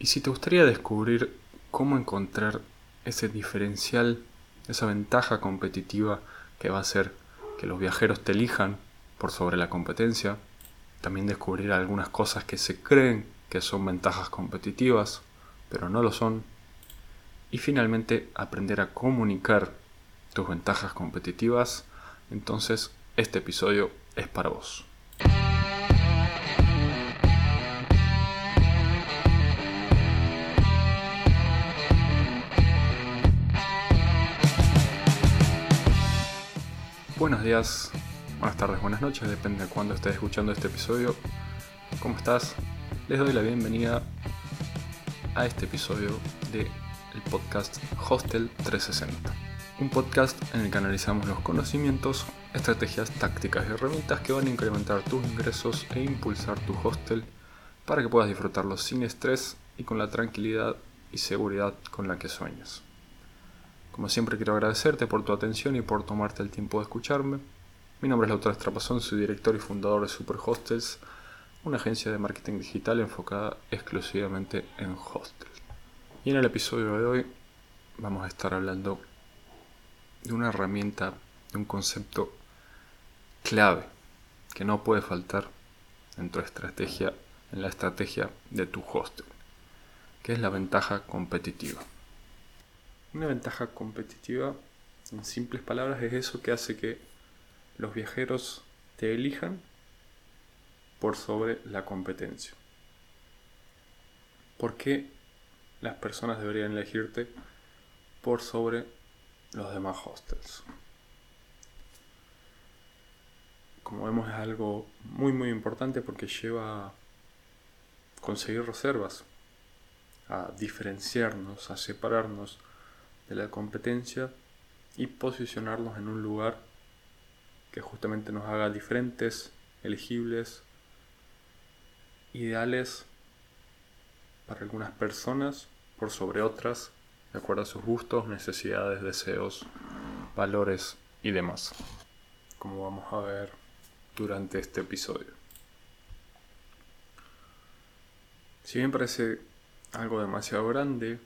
Y si te gustaría descubrir cómo encontrar ese diferencial, esa ventaja competitiva que va a hacer que los viajeros te elijan por sobre la competencia, también descubrir algunas cosas que se creen que son ventajas competitivas, pero no lo son, y finalmente aprender a comunicar tus ventajas competitivas, entonces este episodio es para vos. Buenos días, buenas tardes, buenas noches, depende de cuándo estés escuchando este episodio. ¿Cómo estás? Les doy la bienvenida a este episodio de el podcast Hostel 360. Un podcast en el que analizamos los conocimientos, estrategias, tácticas y herramientas que van a incrementar tus ingresos e impulsar tu hostel para que puedas disfrutarlo sin estrés y con la tranquilidad y seguridad con la que sueñas. Como siempre quiero agradecerte por tu atención y por tomarte el tiempo de escucharme. Mi nombre es Lautaro Estrapazón, soy director y fundador de Super Hostels, una agencia de marketing digital enfocada exclusivamente en hostels. Y en el episodio de hoy vamos a estar hablando de una herramienta, de un concepto clave que no puede faltar en tu estrategia, en la estrategia de tu hostel, que es la ventaja competitiva. Una ventaja competitiva, en simples palabras, es eso que hace que los viajeros te elijan por sobre la competencia. ¿Por qué las personas deberían elegirte por sobre los demás hostels? Como vemos es algo muy muy importante porque lleva a conseguir reservas, a diferenciarnos, a separarnos de la competencia y posicionarnos en un lugar que justamente nos haga diferentes, elegibles, ideales para algunas personas por sobre otras, de acuerdo a sus gustos, necesidades, deseos, valores y demás, como vamos a ver durante este episodio. Si bien parece algo demasiado grande,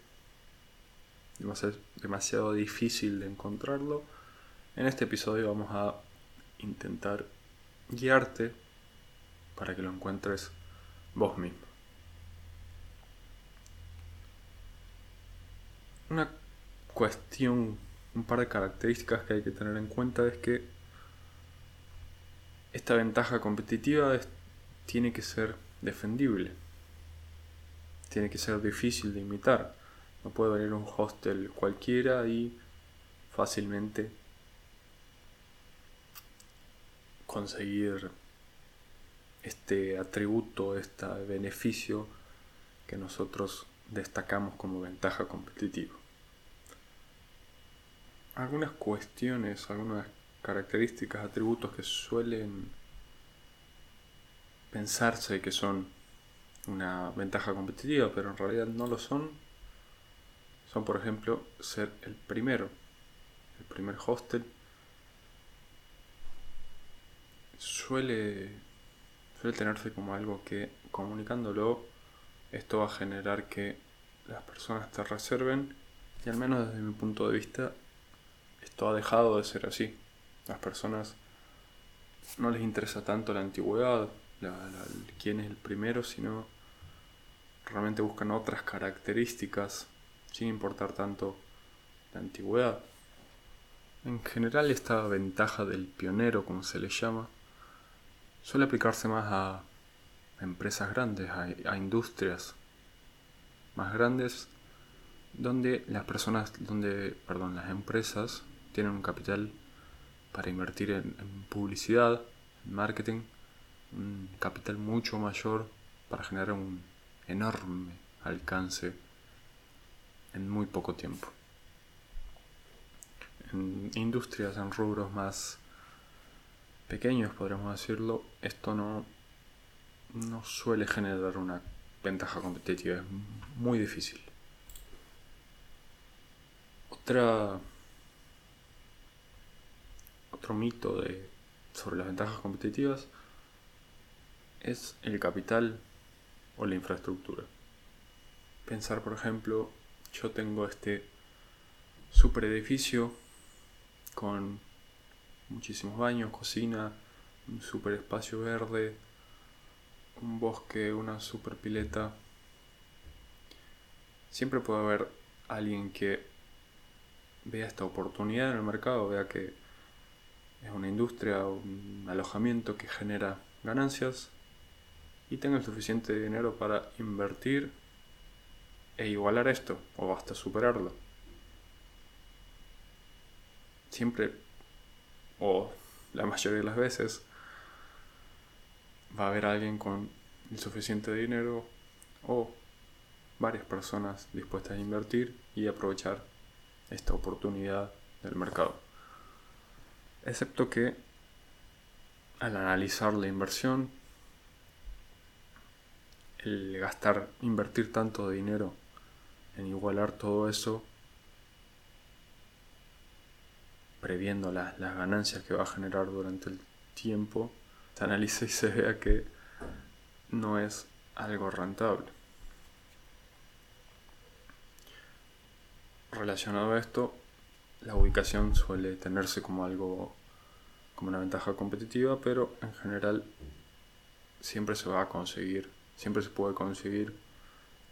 demasiado difícil de encontrarlo, en este episodio vamos a intentar guiarte para que lo encuentres vos mismo. Una cuestión, un par de características que hay que tener en cuenta es que esta ventaja competitiva tiene que ser defendible, tiene que ser difícil de imitar no puede venir un hostel cualquiera y fácilmente conseguir este atributo, este beneficio que nosotros destacamos como ventaja competitiva. Algunas cuestiones, algunas características, atributos que suelen pensarse que son una ventaja competitiva, pero en realidad no lo son, por ejemplo, ser el primero, el primer hostel. Suele, suele tenerse como algo que comunicándolo, esto va a generar que las personas te reserven y al menos desde mi punto de vista esto ha dejado de ser así. Las personas no les interesa tanto la antigüedad, quién es el primero, sino realmente buscan otras características sin importar tanto la antigüedad. En general esta ventaja del pionero, como se le llama, suele aplicarse más a empresas grandes, a, industrias más grandes, donde las personas, donde, perdón, las empresas tienen un capital para invertir en, en publicidad, en marketing, un capital mucho mayor para generar un enorme alcance en muy poco tiempo. En industrias, en rubros más pequeños, podríamos decirlo, esto no, no suele generar una ventaja competitiva, es muy difícil. Otra, otro mito de, sobre las ventajas competitivas es el capital o la infraestructura. pensar, por ejemplo, yo tengo este super edificio con muchísimos baños, cocina, un super espacio verde, un bosque, una super pileta. Siempre puede haber alguien que vea esta oportunidad en el mercado, vea que es una industria, un alojamiento que genera ganancias y tenga el suficiente dinero para invertir e igualar esto o hasta superarlo. Siempre o la mayoría de las veces va a haber alguien con el suficiente dinero o varias personas dispuestas a invertir y aprovechar esta oportunidad del mercado. Excepto que al analizar la inversión, el gastar, invertir tanto dinero en igualar todo eso, previendo las, las ganancias que va a generar durante el tiempo, se analiza y se vea que no es algo rentable. Relacionado a esto, la ubicación suele tenerse como algo, como una ventaja competitiva, pero en general siempre se va a conseguir, siempre se puede conseguir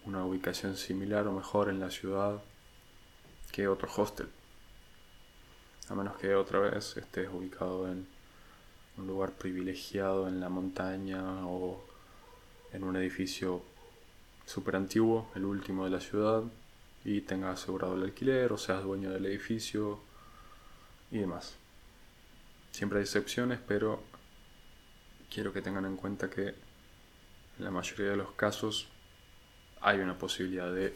una ubicación similar o mejor en la ciudad que otro hostel. A menos que otra vez estés ubicado en un lugar privilegiado en la montaña o en un edificio súper antiguo, el último de la ciudad, y tengas asegurado el alquiler o seas dueño del edificio y demás. Siempre hay excepciones, pero quiero que tengan en cuenta que en la mayoría de los casos hay una posibilidad de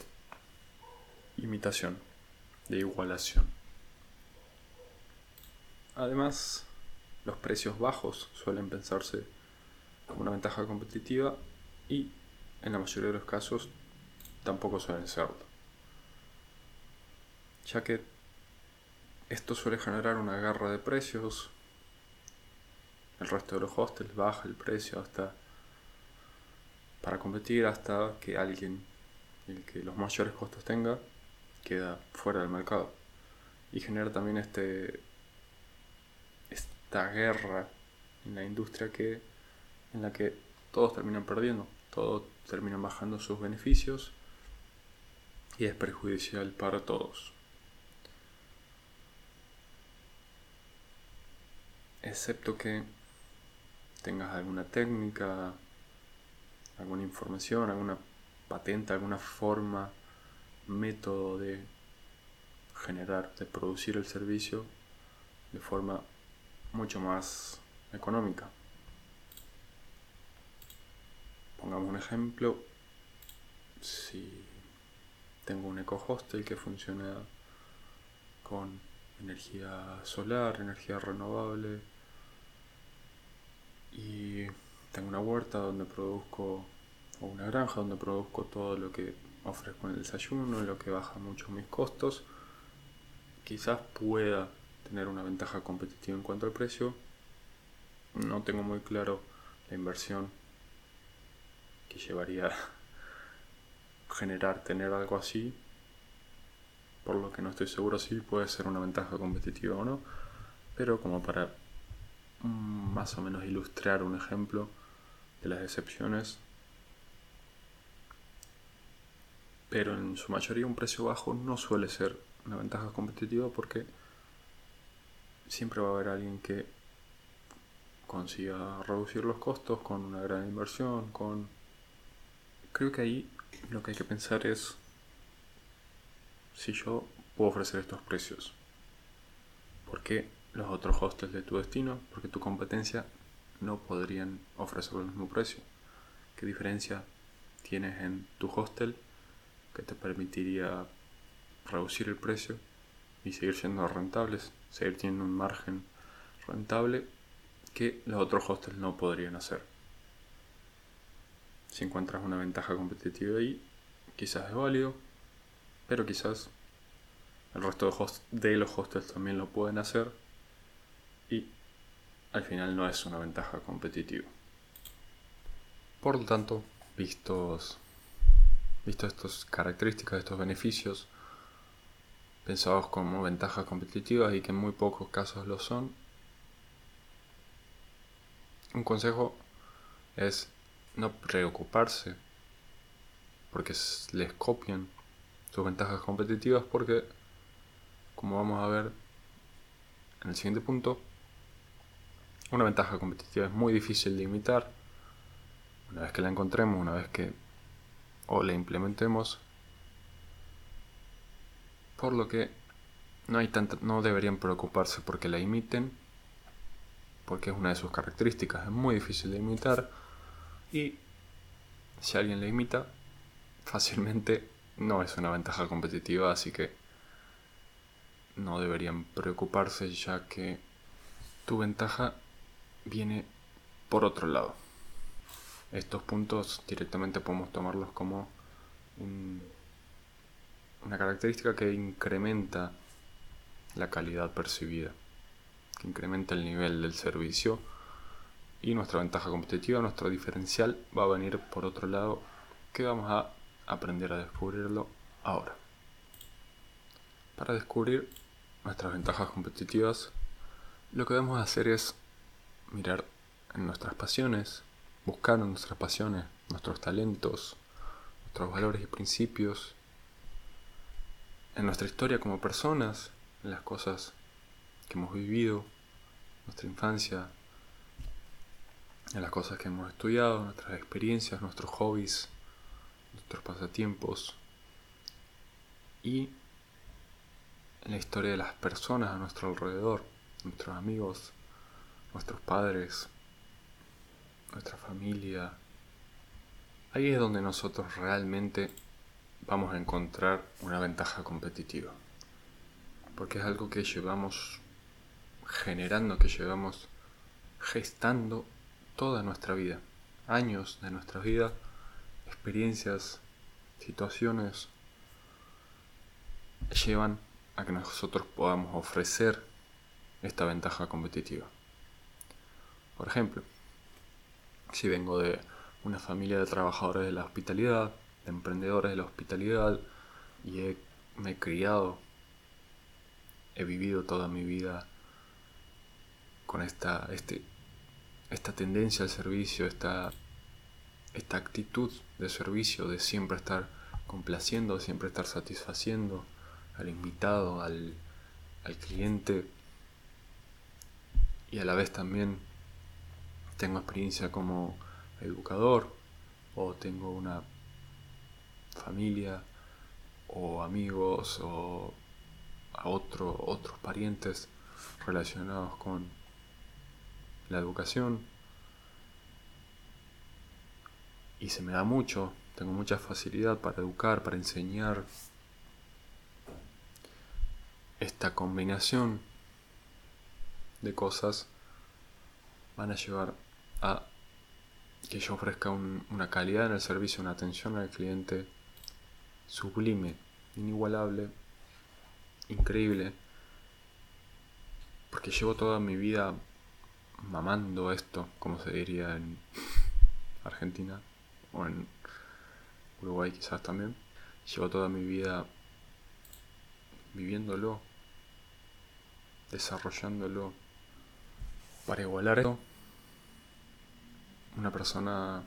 imitación, de igualación. Además, los precios bajos suelen pensarse como una ventaja competitiva y en la mayoría de los casos tampoco suelen serlo. Ya que esto suele generar una guerra de precios, el resto de los hostels baja el precio hasta para competir hasta que alguien, el que los mayores costos tenga, queda fuera del mercado. Y genera también este esta guerra en la industria que en la que todos terminan perdiendo, todos terminan bajando sus beneficios y es perjudicial para todos. Excepto que tengas alguna técnica, alguna información, alguna patente, alguna forma, método de generar, de producir el servicio de forma mucho más económica. Pongamos un ejemplo, si tengo un eco hostel que funciona con energía solar, energía renovable y tengo una huerta donde produzco o una granja donde produzco todo lo que ofrezco en el desayuno, lo que baja mucho mis costos, quizás pueda tener una ventaja competitiva en cuanto al precio. No tengo muy claro la inversión que llevaría a generar tener algo así, por lo que no estoy seguro si puede ser una ventaja competitiva o no, pero como para mm, más o menos ilustrar un ejemplo de las excepciones, pero en su mayoría un precio bajo no suele ser una ventaja competitiva porque siempre va a haber alguien que consiga reducir los costos con una gran inversión, con... Creo que ahí lo que hay que pensar es si yo puedo ofrecer estos precios. ¿Por qué los otros hostels de tu destino? Porque tu competencia no podrían ofrecer el mismo precio. ¿Qué diferencia tienes en tu hostel que te permitiría reducir el precio y seguir siendo rentables, seguir teniendo un margen rentable que los otros hostels no podrían hacer. Si encuentras una ventaja competitiva ahí, quizás es válido, pero quizás el resto de, de los hostels también lo pueden hacer al final no es una ventaja competitiva. Por lo tanto, vistos visto estas características, estos beneficios, pensados como ventajas competitivas y que en muy pocos casos lo son, un consejo es no preocuparse porque les copian sus ventajas competitivas porque, como vamos a ver en el siguiente punto, una ventaja competitiva es muy difícil de imitar. Una vez que la encontremos, una vez que o la implementemos, por lo que no hay no deberían preocuparse porque la imiten, porque es una de sus características, es muy difícil de imitar y si alguien la imita, fácilmente no es una ventaja competitiva, así que no deberían preocuparse ya que tu ventaja viene por otro lado. Estos puntos directamente podemos tomarlos como una característica que incrementa la calidad percibida, que incrementa el nivel del servicio y nuestra ventaja competitiva, nuestro diferencial va a venir por otro lado que vamos a aprender a descubrirlo ahora. Para descubrir nuestras ventajas competitivas, lo que debemos hacer es mirar en nuestras pasiones, buscar en nuestras pasiones, nuestros talentos, nuestros valores y principios, en nuestra historia como personas, en las cosas que hemos vivido, nuestra infancia, en las cosas que hemos estudiado, nuestras experiencias, nuestros hobbies, nuestros pasatiempos. Y en la historia de las personas a nuestro alrededor, nuestros amigos, nuestros padres, nuestra familia. Ahí es donde nosotros realmente vamos a encontrar una ventaja competitiva. Porque es algo que llevamos generando, que llevamos gestando toda nuestra vida. Años de nuestra vida, experiencias, situaciones, llevan a que nosotros podamos ofrecer esta ventaja competitiva. Por ejemplo, si vengo de una familia de trabajadores de la hospitalidad, de emprendedores de la hospitalidad, y me he criado, he vivido toda mi vida con esta, este, esta tendencia al servicio, esta, esta actitud de servicio, de siempre estar complaciendo, siempre estar satisfaciendo al invitado, al, al cliente y a la vez también tengo experiencia como educador o tengo una familia o amigos o a otro, otros parientes relacionados con la educación y se me da mucho, tengo mucha facilidad para educar, para enseñar. Esta combinación de cosas van a llevar que yo ofrezca una calidad en el servicio, una atención al cliente sublime, inigualable, increíble, porque llevo toda mi vida mamando esto, como se diría en Argentina o en Uruguay quizás también. Llevo toda mi vida viviéndolo, desarrollándolo para igualar esto una persona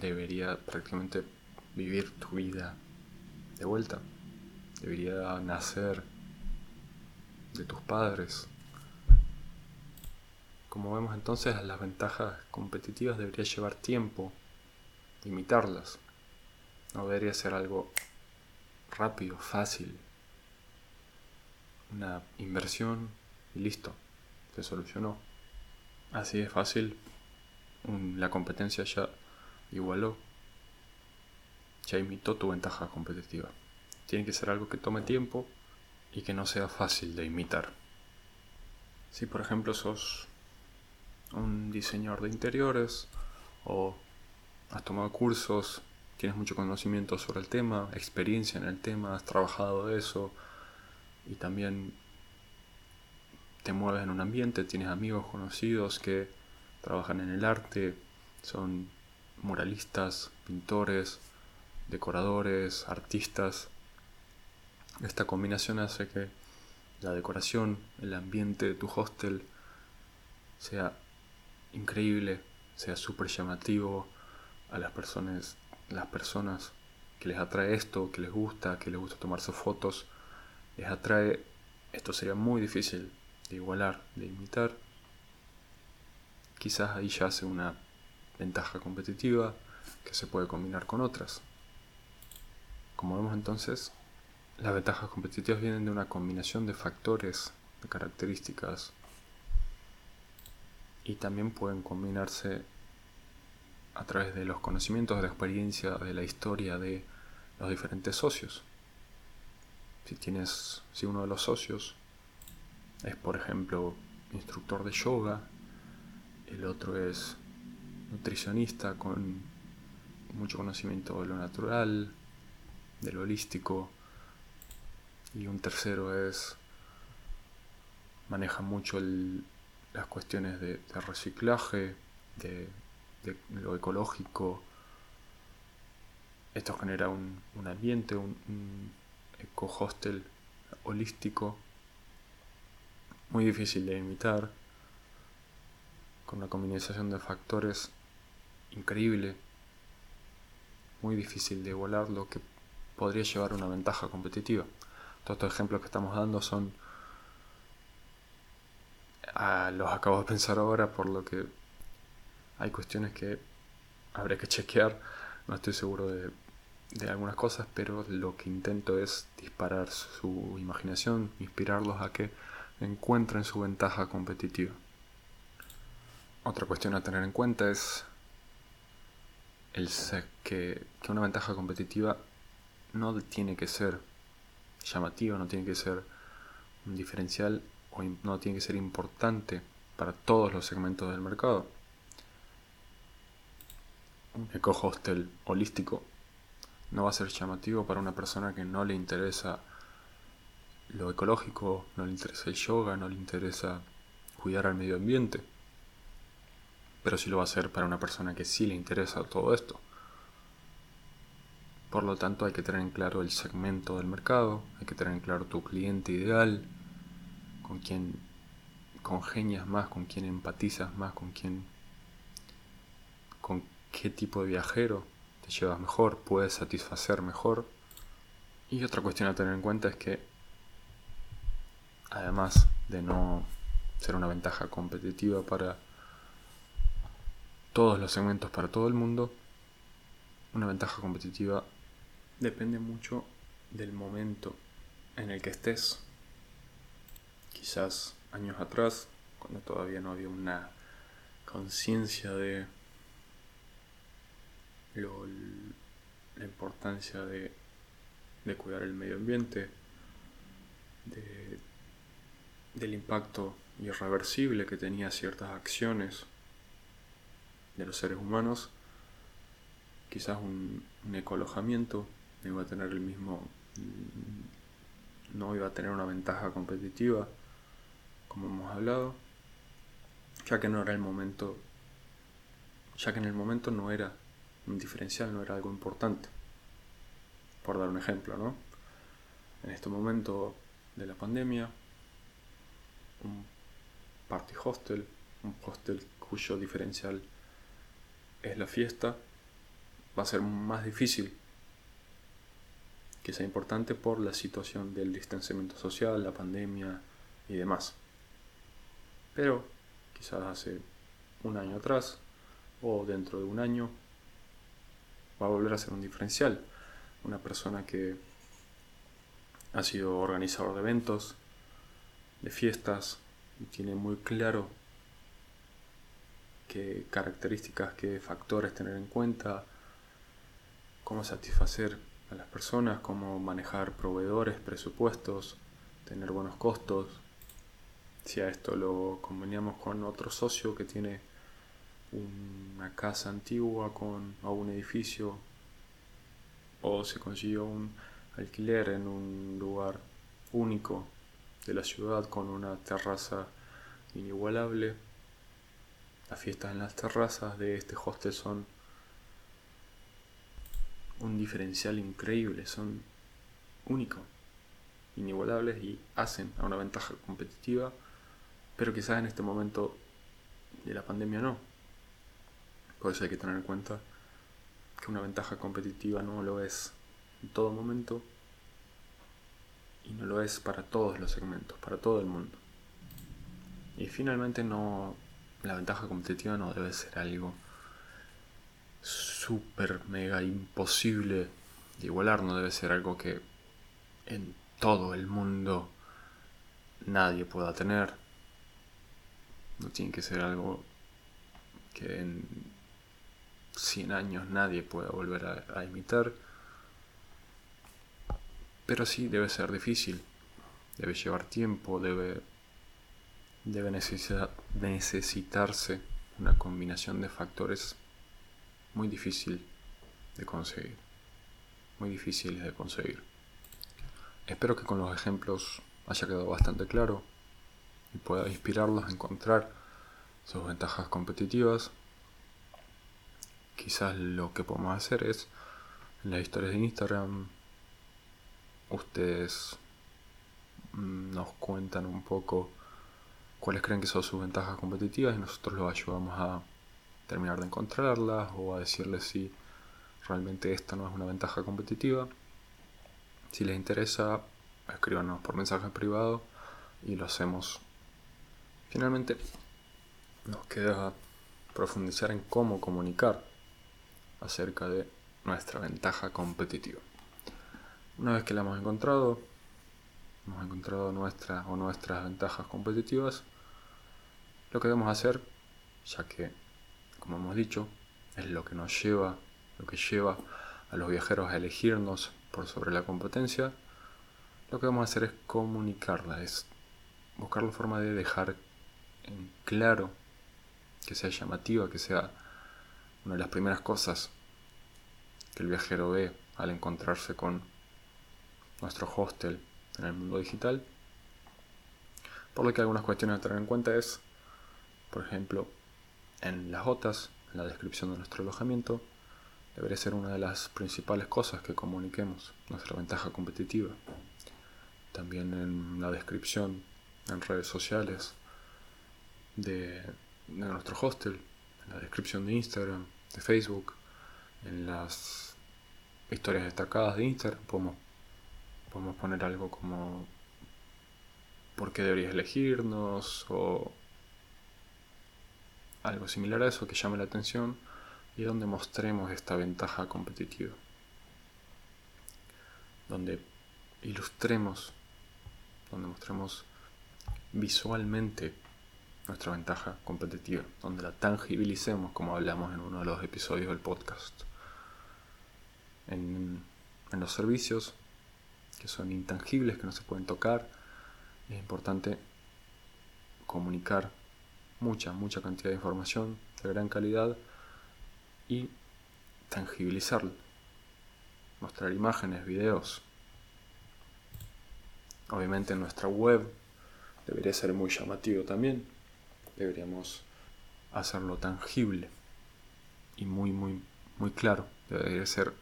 debería prácticamente vivir tu vida de vuelta. Debería nacer de tus padres. Como vemos entonces, las ventajas competitivas debería llevar tiempo imitarlas. No debería ser algo rápido, fácil. Una inversión y listo, se solucionó. Así de fácil la competencia ya igualó, ya imitó tu ventaja competitiva. Tiene que ser algo que tome tiempo y que no sea fácil de imitar. Si por ejemplo sos un diseñador de interiores o has tomado cursos, tienes mucho conocimiento sobre el tema, experiencia en el tema, has trabajado eso y también te mueves en un ambiente, tienes amigos conocidos que trabajan en el arte, son muralistas, pintores, decoradores, artistas. Esta combinación hace que la decoración, el ambiente de tu hostel sea increíble, sea súper llamativo a las personas, las personas que les atrae esto, que les gusta, que les gusta tomarse fotos, les atrae, esto sería muy difícil de igualar, de imitar. Quizás ahí ya hace una ventaja competitiva que se puede combinar con otras. Como vemos entonces, las ventajas competitivas vienen de una combinación de factores, de características, y también pueden combinarse a través de los conocimientos, de la experiencia, de la historia de los diferentes socios. Si tienes, si uno de los socios es, por ejemplo, instructor de yoga, el otro es nutricionista con mucho conocimiento de lo natural, de lo holístico, y un tercero es maneja mucho las cuestiones de, reciclaje, de, lo ecológico. Esto genera un, ambiente, un, un eco-hostel holístico muy difícil de imitar, con una combinación de factores increíble, muy difícil de volar, lo que podría llevar a una ventaja competitiva. Todos estos ejemplos que estamos dando son ah, los acabo de pensar ahora, por lo que hay cuestiones que habría que chequear. No estoy seguro de algunas cosas, pero lo que intento es disparar su imaginación, inspirarlos a que encuentren su ventaja competitiva. Otra cuestión a tener en cuenta es el que, que una ventaja competitiva no tiene que ser llamativa, no tiene que ser un diferencial o no tiene que ser importante para todos los segmentos del mercado. Un eco-hostel holístico no va a ser llamativo para una persona que no le interesa lo ecológico, no le interesa el yoga, no le interesa cuidar al medio ambiente. Pero sí lo va a hacer para una persona que sí le interesa todo esto. Por lo tanto, hay que tener en claro el segmento del mercado, hay que tener en claro tu cliente ideal, con quién congenias más, con quién empatizas más, con quién con qué tipo de viajero te llevas mejor, puedes satisfacer mejor. Y otra cuestión a tener en cuenta es que además de no ser una ventaja competitiva para todos los segmentos, para todo el mundo, una ventaja competitiva depende mucho del momento en el que estés. Quizás años atrás, cuando todavía no había una conciencia de la importancia de, cuidar el medio ambiente, de del impacto irreversible que tenía ciertas acciones de los seres humanos, quizás un, ecolojamiento no iba a tener el mismo, no iba a tener una ventaja competitiva, como hemos hablado, ya que no era el momento, ya que en el momento no era un diferencial, no era algo importante. Por dar un ejemplo, ¿no? En este momento de la pandemia, un party hostel, un hostel cuyo diferencial es la fiesta, va a ser más difícil que sea importante por la situación del distanciamiento social, la pandemia y demás. Pero quizás hace un año atrás o dentro de un año va a volver a ser un diferencial. Una persona que ha sido organizador de eventos, de fiestas y tiene muy claro qué características, qué factores tener en cuenta, cómo satisfacer a las personas, cómo manejar proveedores, presupuestos, tener buenos costos. Si a esto lo conveníamos con otro socio que tiene una casa antigua con, o un edificio o se consiguió un alquiler en un lugar único de la ciudad con una terraza inigualable. Las fiestas en las terrazas de este hostel son un diferencial increíble, son únicos, inigualables y hacen a una ventaja competitiva, pero quizás en este momento de la pandemia no. Por eso hay que tener en cuenta que una ventaja competitiva no lo es en todo momento y no lo es para todos los segmentos, para todo el mundo. Y finalmente no la ventaja competitiva no debe ser algo súper mega imposible de igualar, no debe ser algo que en todo el mundo nadie pueda tener. No tiene que ser algo que en 100 años nadie pueda volver a, a imitar. Pero sí debe ser difícil, debe llevar tiempo, debe, debe necesitarse una combinación de factores muy difícil de conseguir. Muy difíciles de conseguir. Espero que con los ejemplos haya quedado bastante claro y pueda inspirarlos a encontrar sus ventajas competitivas. Quizás lo que podemos hacer es en las historias de Instagram ustedes mm, nos cuentan un poco cuáles creen que son sus ventajas competitivas y nosotros los ayudamos a terminar de encontrarlas o a decirles si realmente esta no es una ventaja competitiva. Si les interesa, escríbanos por mensaje privado y lo hacemos. Finalmente, nos queda profundizar en cómo comunicar acerca de nuestra ventaja competitiva. Una vez que la hemos encontrado, hemos encontrado nuestra o nuestras ventajas competitivas, lo que debemos hacer, ya que como hemos dicho, es lo que nos lleva, lo que lleva a los viajeros a elegirnos por sobre la competencia, lo que vamos a hacer es comunicarla, es buscar la forma de dejar en claro, que sea llamativa, que sea una de las primeras cosas que el viajero ve al encontrarse con nuestro hostel en el mundo digital. Por lo que algunas cuestiones a tener en cuenta es, por ejemplo, en las OTAs, en la descripción de nuestro alojamiento, debería ser una de las principales cosas que comuniquemos, nuestra ventaja competitiva. También en la descripción en redes sociales de, nuestro hostel, en la descripción de Instagram, de Facebook, en las historias destacadas de Instagram, podemos, podemos poner algo como por qué deberías elegirnos o algo similar a eso que llame la atención y donde mostremos esta ventaja competitiva. Donde ilustremos, donde mostremos visualmente nuestra ventaja competitiva, donde la tangibilicemos como hablamos en uno de los episodios del podcast. En, en los servicios que son intangibles, que no se pueden tocar, es importante comunicar mucha, mucha cantidad de información de gran calidad y tangibilizarlo. Mostrar imágenes, videos. Obviamente en nuestra web debería ser muy llamativo también. Deberíamos hacerlo tangible y muy, muy, muy claro. Debería ser,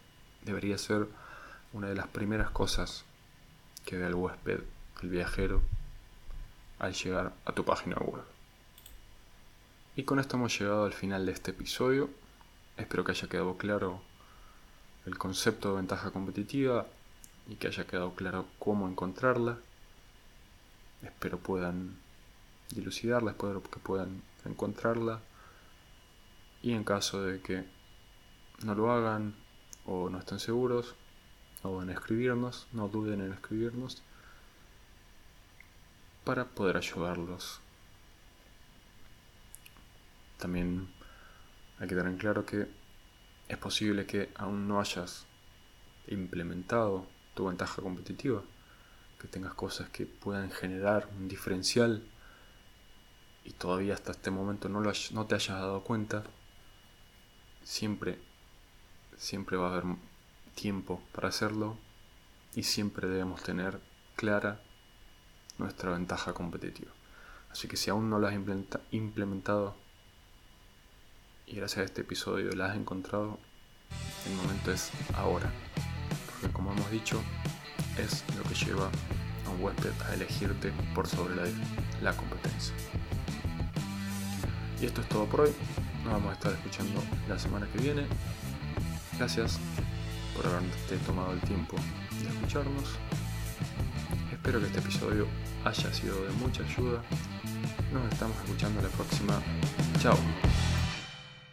debería ser una de las primeras cosas que ve el huésped, el viajero, al llegar a tu página web. Y con esto hemos llegado al final de este episodio. Espero que haya quedado claro el concepto de ventaja competitiva y que haya quedado claro cómo encontrarla. Espero puedan dilucidarla, espero que puedan encontrarla. Y en caso de que no lo hagan o no estén seguros, o en escribirnos, no duden en escribirnos para poder ayudarlos. También hay que tener en claro que es posible que aún no hayas implementado tu ventaja competitiva, que tengas cosas que puedan generar un diferencial y todavía hasta este momento no, lo no te hayas dado cuenta, siempre, siempre va a haber tiempo para hacerlo y siempre debemos tener clara nuestra ventaja competitiva. Así que si aún no lo has implementado, y gracias a este episodio la has encontrado, el momento es ahora. Porque como hemos dicho, es lo que lleva a un huésped a elegirte por sobre la, la competencia. Y esto es todo por hoy. Nos vamos a estar escuchando la semana que viene. Gracias por haberte tomado el tiempo de escucharnos. Espero que este episodio haya sido de mucha ayuda. Nos estamos escuchando la próxima. Chao.